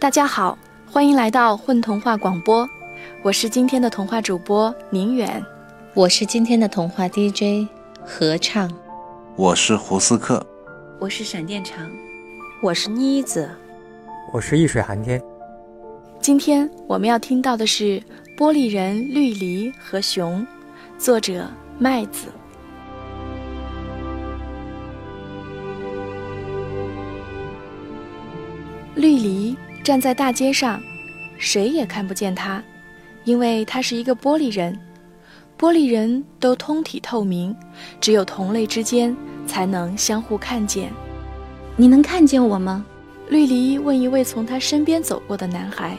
大家好，欢迎来到混童话广播，我是今天的童话主播宁远，我是今天的童话 DJ 合唱，我是胡思克，我是闪电长，我是妮子，我是易水寒天。今天我们要听到的是《玻璃人绿篱和熊》，作者麦子。绿篱站在大街上，谁也看不见他，因为他是一个玻璃人。玻璃人都通体透明，只有同类之间才能相互看见。你能看见我吗？绿篱问一位从他身边走过的男孩。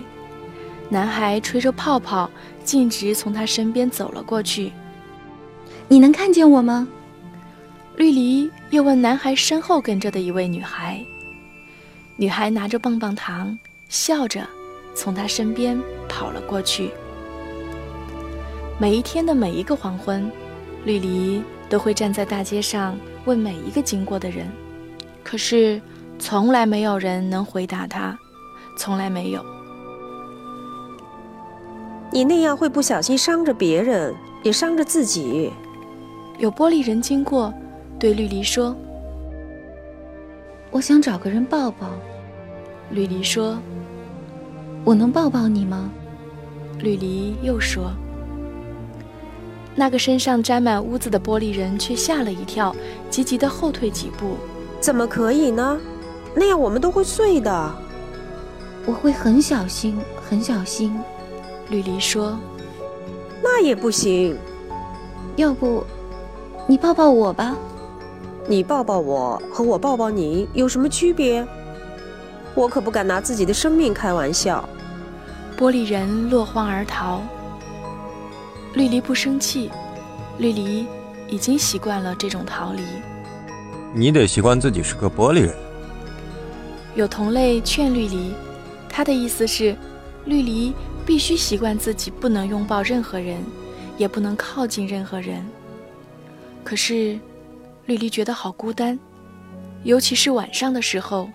男孩吹着泡泡，径直从他身边走了过去。你能看见我吗？绿篱又问男孩身后跟着的一位女孩。女孩拿着棒棒糖，笑着从他身边跑了过去。每一天的每一个黄昏，绿篱都会站在大街上问每一个经过的人，可是从来没有人能回答他，从来没有。你那样会不小心伤着别人，也伤着自己。有玻璃人经过，对绿篱说：“我想找个人抱抱。”绿篱说：“我能抱抱你吗？”吕离又说。那个身上沾满污渍的玻璃人却吓了一跳，急急地后退几步。怎么可以呢？那样我们都会碎的。我会很小心，很小心。吕离说：“那也不行。要不，你抱抱我吧。你抱抱我和我抱抱你有什么区别？我可不敢拿自己的生命开玩笑。”玻璃人落荒而逃。绿篱不生气，绿篱已经习惯了这种逃离。你得习惯自己是个玻璃人。有同类劝绿篱，他的意思是，绿篱必须习惯自己不能拥抱任何人，也不能靠近任何人。可是，绿篱觉得好孤单，尤其是晚上的时候。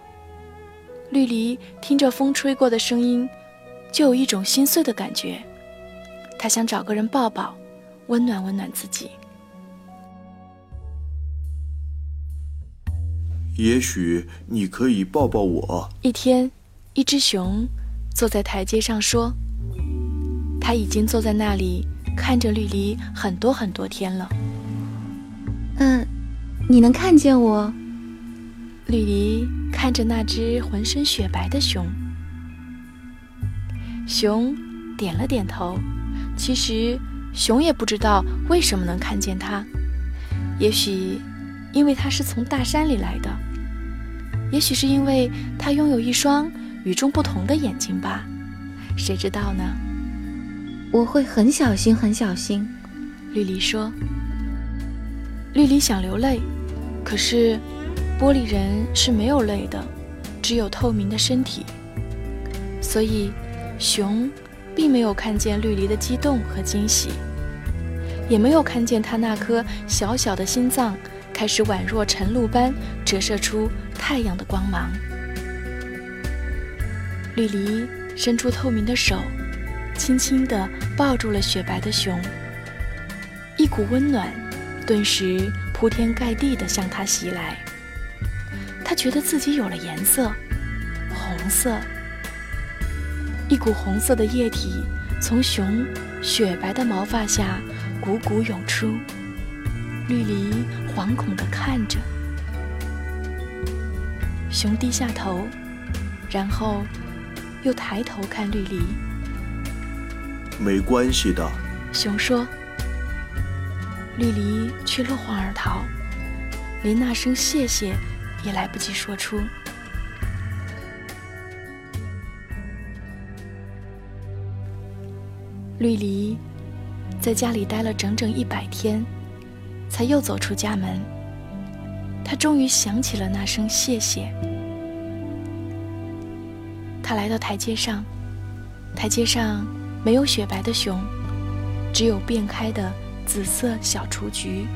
绿篱听着风吹过的声音，就有一种心碎的感觉。他想找个人抱抱，温暖温暖自己。也许你可以抱抱我。一天，一只熊坐在台阶上说：“他已经坐在那里看着绿篱很多很多天了。”嗯，你能看见我？绿篱看着那只浑身雪白的熊，熊点了点头。其实，熊也不知道为什么能看见它。也许，因为它是从大山里来的；也许是因为它拥有一双与众不同的眼睛吧。谁知道呢？我会很小心，很小心。绿篱说。绿篱想流泪，可是，玻璃人是没有泪的，只有透明的身体。所以，熊。并没有看见绿篱的激动和惊喜，也没有看见他那颗小小的心脏开始宛若晨露般折射出太阳的光芒。绿篱伸出透明的手，轻轻地抱住了雪白的熊。一股温暖顿时铺天盖地地向他袭来，他觉得自己有了颜色，红色。一股红色的液体从熊雪白的毛发下汩汩涌出，绿篱惶恐地看着。熊低下头，然后又抬头看绿篱。没关系的，熊说。绿篱却落荒而逃，连那声谢谢也来不及说出。绿篱在家里待了整整一百天，才又走出家门。他终于想起了那声谢谢。他来到台阶上，台阶上没有雪白的熊，只有遍开的紫色小雏菊。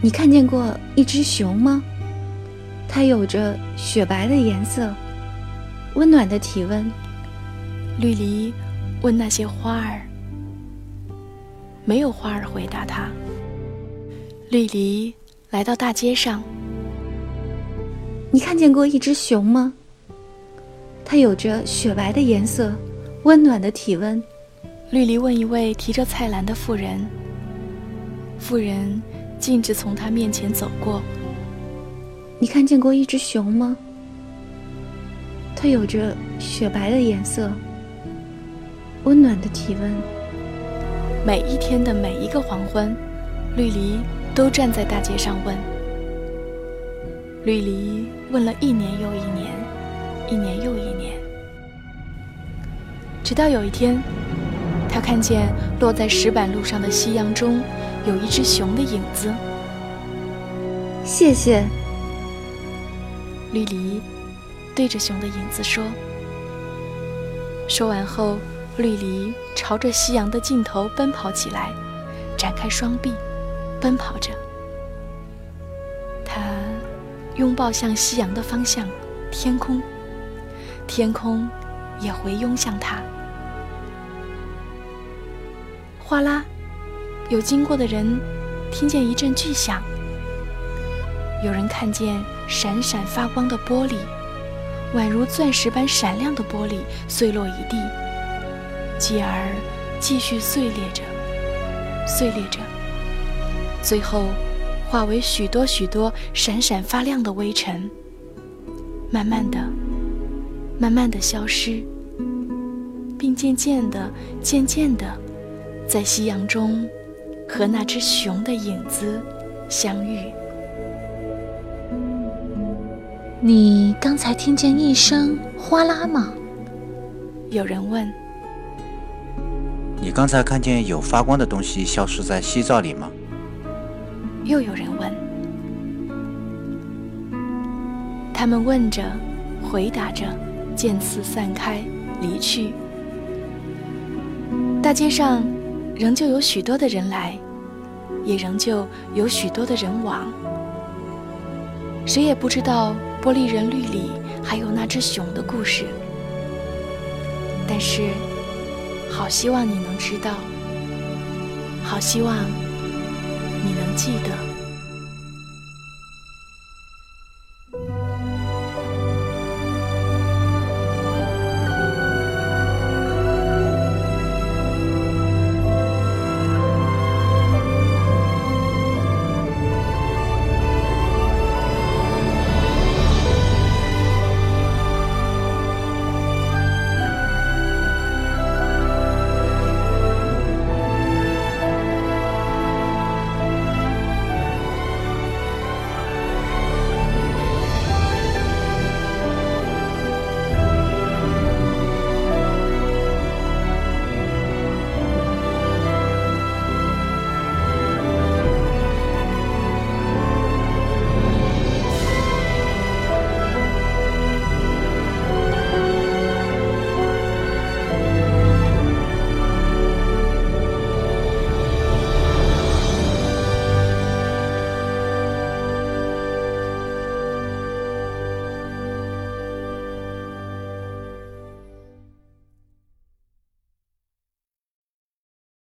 你看见过一只熊吗？它有着雪白的颜色，温暖的体温。绿篱问那些花儿，没有花儿回答他。绿篱来到大街上，你看见过一只熊吗？它有着雪白的颜色，温暖的体温。绿篱问一位提着菜篮的妇人，妇人径直从他面前走过。你看见过一只熊吗？它有着雪白的颜色，温暖的体温。每一天的每一个黄昏，绿篱都站在大街上问。绿篱问了一年又一年，一年又一年，直到有一天，他看见落在石板路上的夕阳中有一只熊的影子。谢谢。绿篱对着熊的影子说。说完后，绿篱朝着夕阳的尽头奔跑起来，展开双臂，奔跑着。他拥抱向夕阳的方向，天空，天空也回拥向他。哗啦，有经过的人听见一阵巨响。有人看见闪闪发光的玻璃，宛如钻石般闪亮的玻璃碎落一地，继而继续碎裂着，碎裂着，最后化为许多许多闪闪发亮的微尘，慢慢的、慢慢的消失，并渐渐的、渐渐的，在夕阳中和那只熊的影子相遇。你刚才听见一声哗啦吗？有人问。你刚才看见有发光的东西消失在夕照里吗？又有人问。他们问着，回答着，渐次散开，离去。大街上仍旧有许多的人来，也仍旧有许多的人往。谁也不知道。玻璃人绿里还有那只熊的故事，但是，好希望你能知道，好希望你能记得。